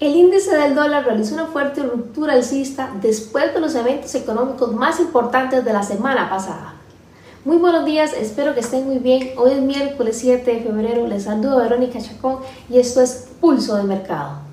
El índice del dólar realizó una fuerte ruptura alcista después de los eventos económicos más importantes de la semana pasada. Muy buenos días, espero que estén muy bien. Hoy es miércoles 7 de febrero, les saludo Verónica Chacón y esto es Pulso de Mercado.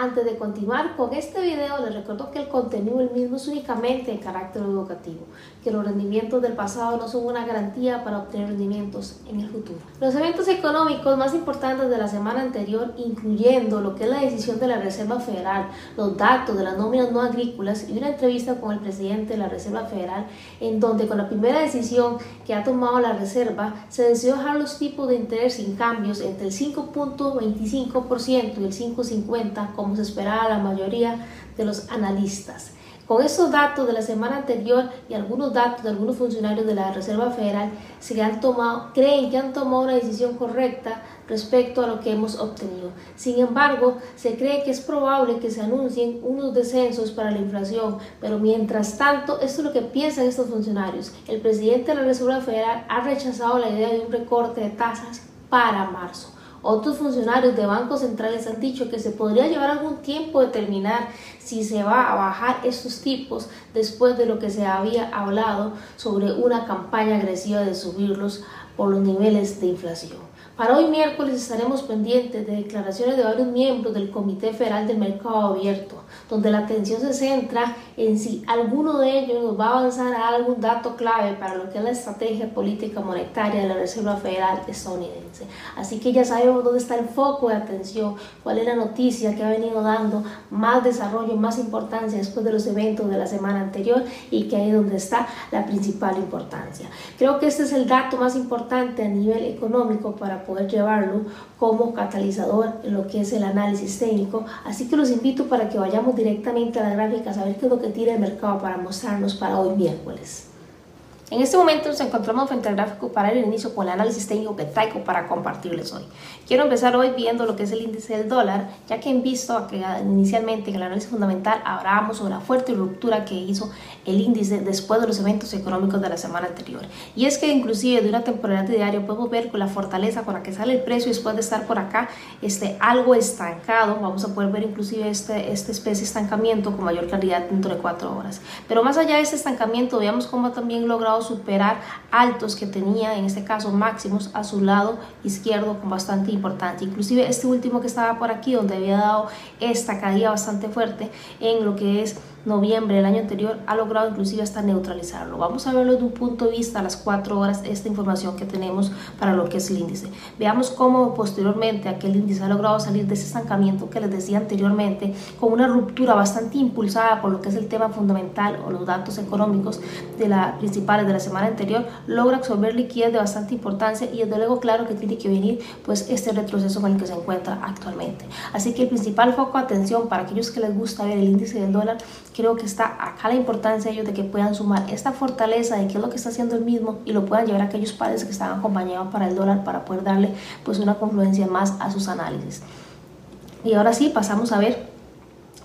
Antes de continuar con este video, les recuerdo que el contenido el mismo es únicamente de carácter educativo, que los rendimientos del pasado no son una garantía para obtener rendimientos en el futuro. Los eventos económicos más importantes de la semana anterior, incluyendo lo que es la decisión de la Reserva Federal, los datos de las nóminas no agrícolas y una entrevista con el presidente de la Reserva Federal, en donde con la primera decisión que ha tomado la Reserva, se decidió dejar los tipos de interés sin cambios entre el 5.25% y el 5.50% como se esperaba la mayoría de los analistas. Con esos datos de la semana anterior y algunos datos de algunos funcionarios de la Reserva Federal se han tomado, creen que han tomado una decisión correcta respecto a lo que hemos obtenido. Sin embargo, se cree que es probable que se anuncien unos descensos para la inflación, pero mientras tanto, esto es lo que piensan estos funcionarios. El presidente de la Reserva Federal ha rechazado la idea de un recorte de tasas para marzo. Otros funcionarios de bancos centrales han dicho que se podría llevar algún tiempo determinar si se va a bajar estos tipos después de lo que se había hablado sobre una campaña agresiva de subirlos por los niveles de inflación. Para hoy miércoles estaremos pendientes de declaraciones de varios miembros del Comité Federal del Mercado Abierto, donde la atención se centra en si alguno de ellos va a avanzar a algún dato clave para lo que es la estrategia política monetaria de la Reserva Federal estadounidense. Así que ya sabemos dónde está el foco de atención, cuál es la noticia que ha venido dando más desarrollo, más importancia después de los eventos de la semana anterior y que ahí es donde está la principal importancia. Creo que este es el dato más importante a nivel económico para poder llevarlo como catalizador en lo que es el análisis técnico. Así que los invito para que vayamos directamente a la gráfica a ver qué es lo que tira el mercado para mostrarnos para hoy miércoles. En este momento nos encontramos frente al gráfico para el inicio con el análisis técnico que para compartirles hoy. Quiero empezar hoy viendo lo que es el índice del dólar, ya que han visto que inicialmente en el análisis fundamental hablábamos sobre la fuerte ruptura que hizo el índice después de los eventos económicos de la semana anterior. Y es que inclusive de una temporada diaria podemos ver con la fortaleza con la que sale el precio después de estar por acá este, algo estancado, vamos a poder ver inclusive este, esta especie de estancamiento con mayor claridad dentro de cuatro horas. Pero más allá de ese estancamiento, veamos cómo también logrado superar altos que tenía, en este caso máximos, a su lado izquierdo con bastante importancia. Inclusive este último que estaba por aquí, donde había dado esta caída bastante fuerte en lo que es noviembre del año anterior ha logrado inclusive hasta neutralizarlo. Vamos a verlo de un punto de vista a las 4 horas esta información que tenemos para lo que es el índice. Veamos cómo posteriormente aquel índice ha logrado salir de ese estancamiento que les decía anteriormente con una ruptura bastante impulsada por lo que es el tema fundamental o los datos económicos de la principales de la semana anterior, logra absorber liquidez de bastante importancia y desde luego claro que tiene que venir pues este retroceso con el que se encuentra actualmente. Así que el principal foco de atención para aquellos que les gusta ver el índice del dólar creo que está acá la importancia de ellos de que puedan sumar esta fortaleza de qué es lo que está haciendo el mismo y lo puedan llevar a aquellos pares que están acompañados para el dólar para poder darle pues una confluencia más a sus análisis. Y ahora sí, pasamos a ver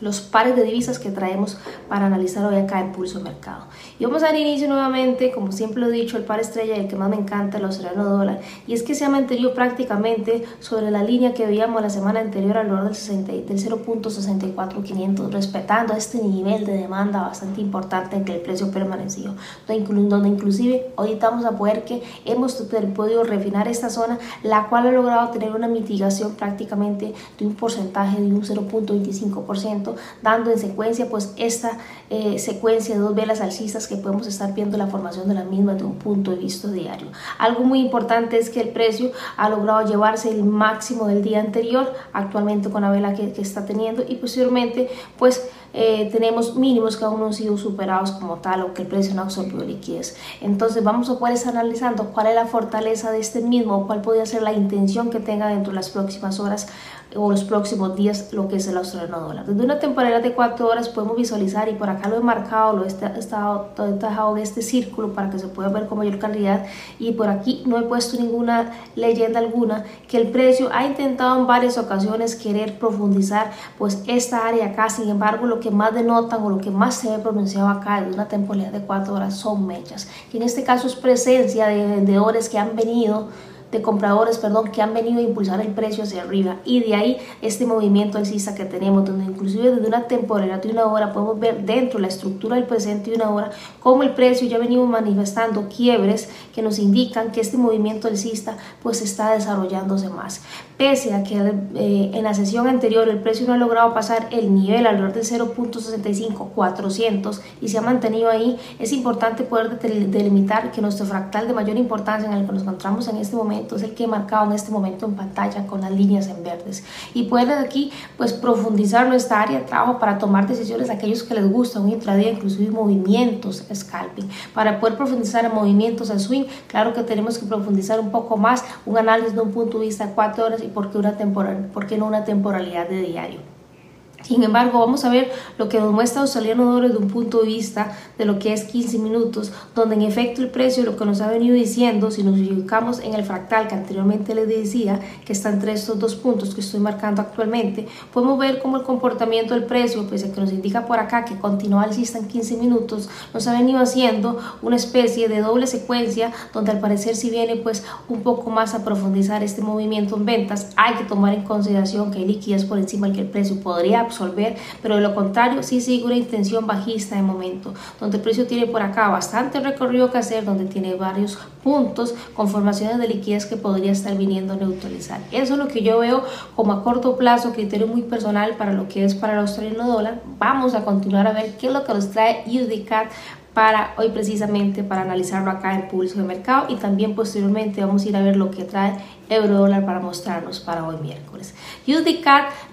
los pares de divisas que traemos para analizar hoy acá en Pulso Mercado. Y vamos a dar inicio nuevamente, como siempre lo he dicho, el par estrella y el que más me encanta, el australiano dólar. Y es que se ha mantenido prácticamente sobre la línea que veíamos la semana anterior alrededor del, 60, del 0.64500, respetando este nivel de demanda bastante importante en que el precio permaneció. Donde inclusive ahorita vamos a poder que hemos podido refinar esta zona, la cual ha logrado tener una mitigación prácticamente de un porcentaje de un 0.25% dando en secuencia pues esta eh, secuencia de dos velas alcistas que podemos estar viendo la formación de la misma de un punto de vista diario. Algo muy importante es que el precio ha logrado llevarse el máximo del día anterior, actualmente con la vela que, está teniendo y posteriormente pues eh, tenemos mínimos que aún no han sido superados como tal o que el precio no absorbió liquidez. Entonces vamos a poder estar analizando cuál es la fortaleza de este mismo, cuál podría ser la intención que tenga dentro de las próximas horas o los próximos días lo que es el australiano dólar. Desde una temporalidad de 4 horas podemos visualizar y por acá lo he marcado, lo he estado dejado en este círculo para que se pueda ver con mayor calidad y por aquí no he puesto ninguna leyenda alguna que el precio ha intentado en varias ocasiones querer profundizar pues esta área acá, sin embargo lo que más denotan o lo que más se ve pronunciado acá de una temporalidad de 4 horas son mechas, que en este caso es presencia de vendedores que han venido de compradores, perdón, que han venido a impulsar el precio hacia arriba y de ahí este movimiento alcista que tenemos, donde inclusive desde una temporalidad de una hora podemos ver dentro de la estructura del presente de una hora cómo el precio ya ha venido manifestando quiebres que nos indican que este movimiento alcista pues está desarrollándose más. Pese a que eh, en la sesión anterior el precio no ha logrado pasar el nivel alrededor de 0.65 400 y se ha mantenido ahí, es importante poder delimitar que nuestro fractal de mayor importancia en el que nos encontramos en este momento es el que he marcado en este momento en pantalla con las líneas en verdes. Y pueden aquí pues profundizar nuestra área de trabajo para tomar decisiones aquellos que les gusta un intradía, inclusive movimientos scalping. Para poder profundizar en movimientos en swing, claro que tenemos que profundizar un poco más, un análisis de un punto de vista de cuatro horas y por qué, una temporal, por qué no una temporalidad de diario. Sin embargo, vamos a ver lo que nos muestra Australiano Dólar desde un punto de vista de lo que es 15 minutos, donde en efecto el precio, lo que nos ha venido diciendo, si nos ubicamos en el fractal que anteriormente les decía, que está entre estos dos puntos que estoy marcando actualmente, podemos ver cómo el comportamiento del precio, pues el que nos indica por acá que continúa alcista en 15 minutos, nos ha venido haciendo una especie de doble secuencia, donde al parecer si viene pues un poco más a profundizar este movimiento en ventas, hay que tomar en consideración que hay liquidez por encima del que el precio podría pero de lo contrario sí sigue una intención bajista de momento, donde el precio tiene por acá bastante recorrido que hacer, donde tiene varios puntos con formaciones de liquidez que podría estar viniendo a neutralizar. Eso es lo que yo veo como a corto plazo, criterio muy personal para lo que es para el australiano dólar. Vamos a continuar a ver qué es lo que nos trae USDCAT para hoy precisamente para analizarlo acá en pulso de mercado y también posteriormente vamos a ir a ver lo que trae euro dólar para mostrarnos para hoy miércoles. USD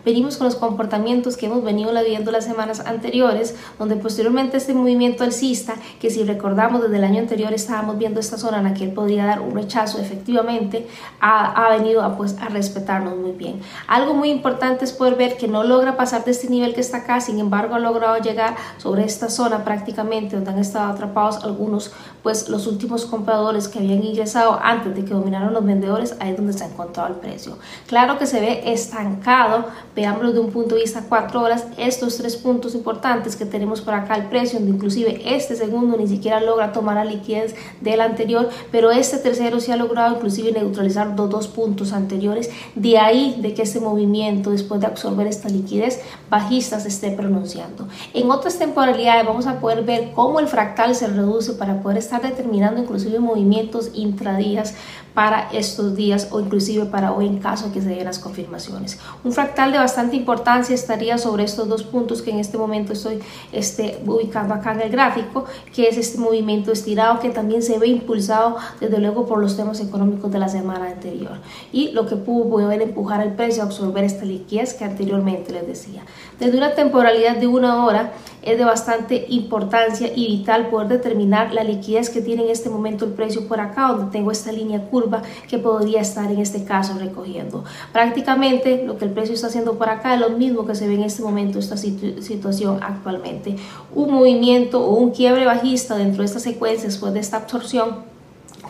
venimos con los comportamientos que hemos venido viendo las semanas anteriores, donde posteriormente este movimiento alcista, que si recordamos desde el año anterior estábamos viendo esta zona en la que él podría dar un rechazo, efectivamente ha, venido a, pues, a respetarnos muy bien. Algo muy importante es poder ver que no logra pasar de este nivel que está acá, sin embargo ha logrado llegar sobre esta zona prácticamente donde han estado atrapados algunos, pues los últimos compradores que habían ingresado antes de que dominaron los vendedores, ahí donde se ha encontrado el precio. Claro que se ve estancado, veámoslo de un punto de vista cuatro horas, estos tres puntos importantes que tenemos por acá el precio, donde inclusive este segundo ni siquiera logra tomar la liquidez del anterior, pero este tercero sí ha logrado inclusive neutralizar los dos puntos anteriores, de ahí de que este movimiento después de absorber esta liquidez bajista se esté pronunciando. En otras temporalidades vamos a poder ver cómo el fractal se reduce para poder estar determinando inclusive movimientos intradías para estos días o inclusive para hoy en caso que se den las confirmaciones. Un fractal de bastante importancia estaría sobre estos dos puntos que en este momento estoy este, ubicando acá en el gráfico, que es este movimiento estirado que también se ve impulsado desde luego por los temas económicos de la semana anterior y lo que pudo poder empujar el precio a absorber esta liquidez que anteriormente les decía. Desde una temporalidad de una hora es de bastante importancia y vital poder determinar la liquidez que tiene en este momento el precio por acá, donde tengo esta línea curva que podría estar en este caso recogiendo. Prácticamente lo que el precio está haciendo por acá es lo mismo que se ve en este momento, esta situación actualmente. Un movimiento o un quiebre bajista dentro de esta secuencia después de esta absorción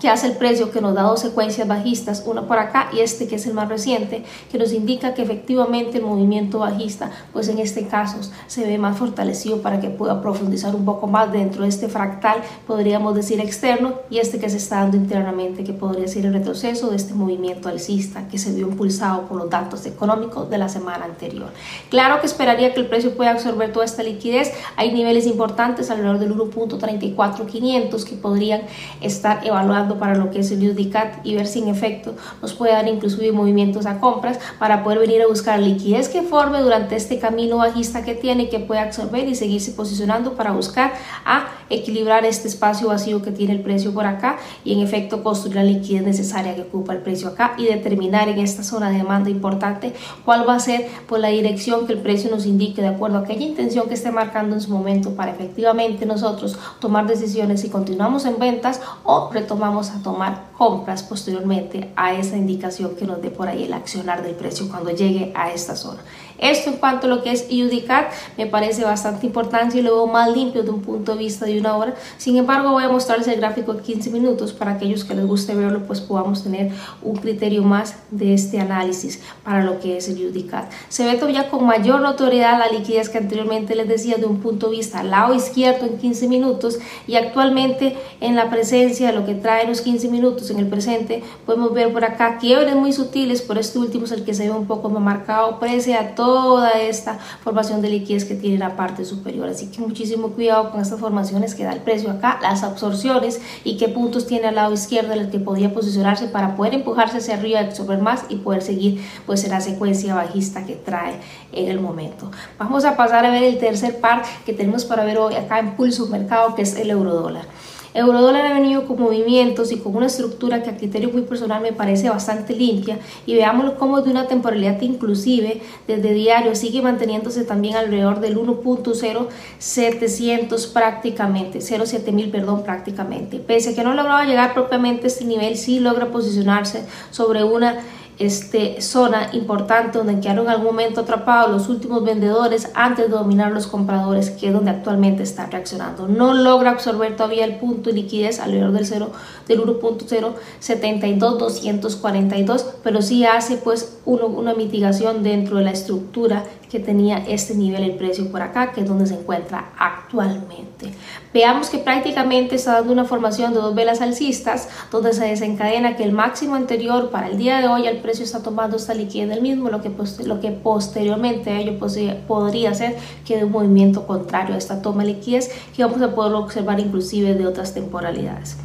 que hace el precio que nos da dos secuencias bajistas, una por acá y este que es el más reciente, que nos indica que efectivamente el movimiento bajista, pues en este caso se ve más fortalecido para que pueda profundizar un poco más dentro de este fractal, podríamos decir externo, y este que se está dando internamente, que podría ser el retroceso de este movimiento alcista que se vio impulsado por los datos económicos de la semana anterior. Claro que esperaría que el precio pueda absorber toda esta liquidez, hay niveles importantes alrededor del 1.34500 que podrían estar evaluando para lo que es el UDCAT y ver si en efecto nos puede dar inclusive movimientos a compras para poder venir a buscar liquidez que forme durante este camino bajista que tiene que puede absorber y seguirse posicionando para buscar a equilibrar este espacio vacío que tiene el precio por acá y en efecto construir la liquidez necesaria que ocupa el precio acá y determinar en esta zona de demanda importante cuál va a ser pues, la dirección que el precio nos indique de acuerdo a aquella intención que esté marcando en su momento para efectivamente nosotros tomar decisiones si continuamos en ventas o retomamos vamos a tomar compras posteriormente a esa indicación que nos dé por ahí el accionar del precio cuando llegue a esta zona. Esto en cuanto a lo que es UDCAT me parece bastante importante y lo veo más limpio de un punto de vista de una hora. Sin embargo, voy a mostrarles el gráfico de 15 minutos para aquellos que les guste verlo, pues podamos tener un criterio más de este análisis para lo que es el UDCAT. Se ve todavía con mayor notoriedad la liquidez que anteriormente les decía de un punto de vista al lado izquierdo en 15 minutos y actualmente en la presencia de lo que trae los 15 minutos en el presente podemos ver por acá quiebres muy sutiles, por este último es el que se ve un poco más marcado, prese a toda esta formación de liquidez que tiene la parte superior. Así que muchísimo cuidado con estas formaciones que da el precio acá, las absorciones y qué puntos tiene al lado izquierdo en el que podría posicionarse para poder empujarse hacia arriba, absorber más y poder seguir pues en la secuencia bajista que trae en el momento. Vamos a pasar a ver el tercer par que tenemos para ver hoy acá en pulso mercado que es el euro dólar. Eurodólar ha venido con movimientos y con una estructura que a criterio muy personal me parece bastante limpia y veámoslo como de una temporalidad inclusive desde diario sigue manteniéndose también alrededor del 1.0700 prácticamente, 07000 perdón prácticamente. Pese a que no lograba llegar propiamente a este nivel, sí logra posicionarse sobre una este, zona importante donde quedaron en algún momento atrapados los últimos vendedores antes de dominar los compradores, que es donde actualmente está reaccionando. No logra absorber todavía el punto de liquidez alrededor del 0 del 1.072242, pero sí hace pues una mitigación dentro de la estructura que tenía este nivel el precio por acá, que es donde se encuentra actualmente. Veamos que prácticamente está dando una formación de dos velas alcistas, donde se desencadena que el máximo anterior para el día de hoy el precio está tomando esta liquidez del mismo, lo que, lo que posteriormente a ello podría ser que de un movimiento contrario a esta toma de liquidez que vamos a poder observar inclusive de otras temporalidades.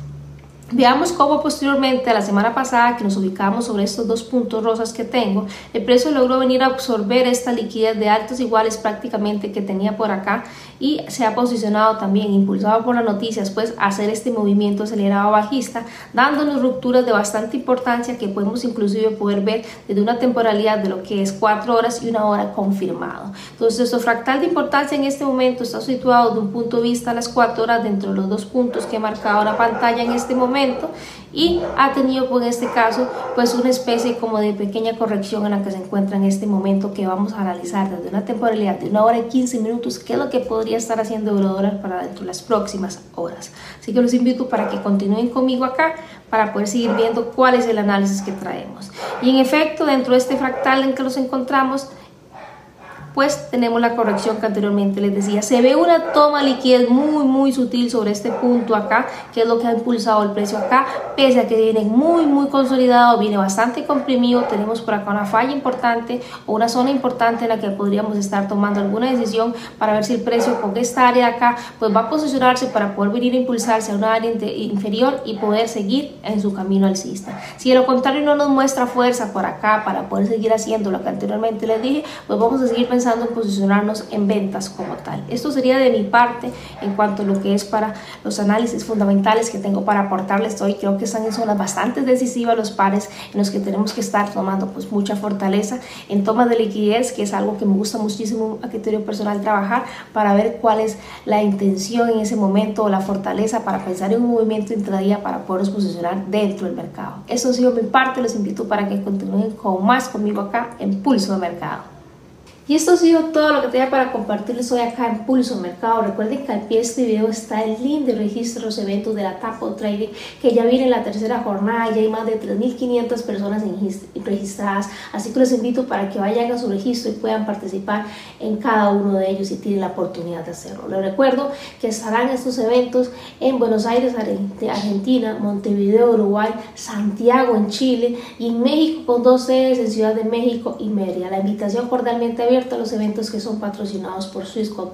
Veamos cómo posteriormente a la semana pasada que nos ubicamos sobre estos dos puntos rosas que tengo, el precio logró venir a absorber esta liquidez de altos iguales prácticamente que tenía por acá y se ha posicionado también, impulsado por las noticias, pues hacer este movimiento acelerado bajista, dándonos rupturas de bastante importancia que podemos inclusive poder ver desde una temporalidad de lo que es cuatro horas y una hora confirmado. Entonces, nuestro fractal de importancia en este momento está situado de un punto de vista a las cuatro horas dentro de los dos puntos que he marcado la pantalla en este momento y ha tenido por este caso pues una especie como de pequeña corrección en la que se encuentra en este momento que vamos a analizar desde una temporalidad de una hora y 15 minutos qué es lo que podría estar haciendo Eurodólar para dentro de las próximas horas. Así que los invito para que continúen conmigo acá para poder seguir viendo cuál es el análisis que traemos. Y en efecto, dentro de este fractal en que nos encontramos, pues tenemos la corrección que anteriormente les decía. Se ve una toma liquidez muy, muy sutil sobre este punto acá, que es lo que ha impulsado el precio acá, pese a que viene muy, muy consolidado, viene bastante comprimido. Tenemos por acá una falla importante o una zona importante en la que podríamos estar tomando alguna decisión para ver si el precio con esta área de acá, pues va a posicionarse para poder venir a impulsarse a una área inferior y poder seguir en su camino alcista. Si de lo contrario no nos muestra fuerza por acá para poder seguir haciendo lo que anteriormente les dije, pues vamos a seguir pensando en posicionarnos en ventas como tal. Esto sería de mi parte en cuanto a lo que es para los análisis fundamentales que tengo para aportarles hoy. Creo que están en zonas bastante decisivas los pares en los que tenemos que estar tomando pues mucha fortaleza en toma de liquidez, que es algo que me gusta muchísimo a criterio personal trabajar para ver cuál es la intención en ese momento o la fortaleza para pensar en un movimiento intradía para podernos posicionar dentro del mercado. Eso ha sido mi parte, los invito para que continúen con más conmigo acá en Pulso de Mercado. Y esto ha sido todo lo que tenía para compartirles hoy acá en Pulso Mercado. Recuerden que al pie de este video está el link de registros eventos de la Tapo Trading que ya viene en la tercera jornada, ya hay más de 3.500 personas registradas, así que los invito para que vayan a su registro y puedan participar en cada uno de ellos si tienen la oportunidad de hacerlo. Les recuerdo que estarán estos eventos en Buenos Aires, Argentina, Montevideo, Uruguay, Santiago en Chile y en México con dos sedes en Ciudad de México y Mérida. La invitación cordialmente abierta a los eventos que son patrocinados por Swisscom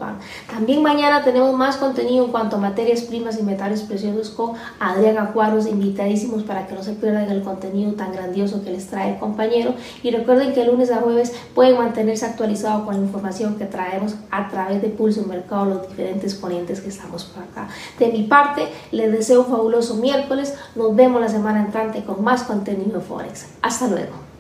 También mañana tenemos más contenido en cuanto a materias primas y metales preciosos con Adrián Acuaros, invitadísimos para que no se pierdan el contenido tan grandioso que les trae el compañero. Y recuerden que lunes a jueves pueden mantenerse actualizados con la información que traemos a través de Pulso Mercado, los diferentes ponentes que estamos por acá. De mi parte, les deseo un fabuloso miércoles. Nos vemos la semana entrante con más contenido Forex. Hasta luego.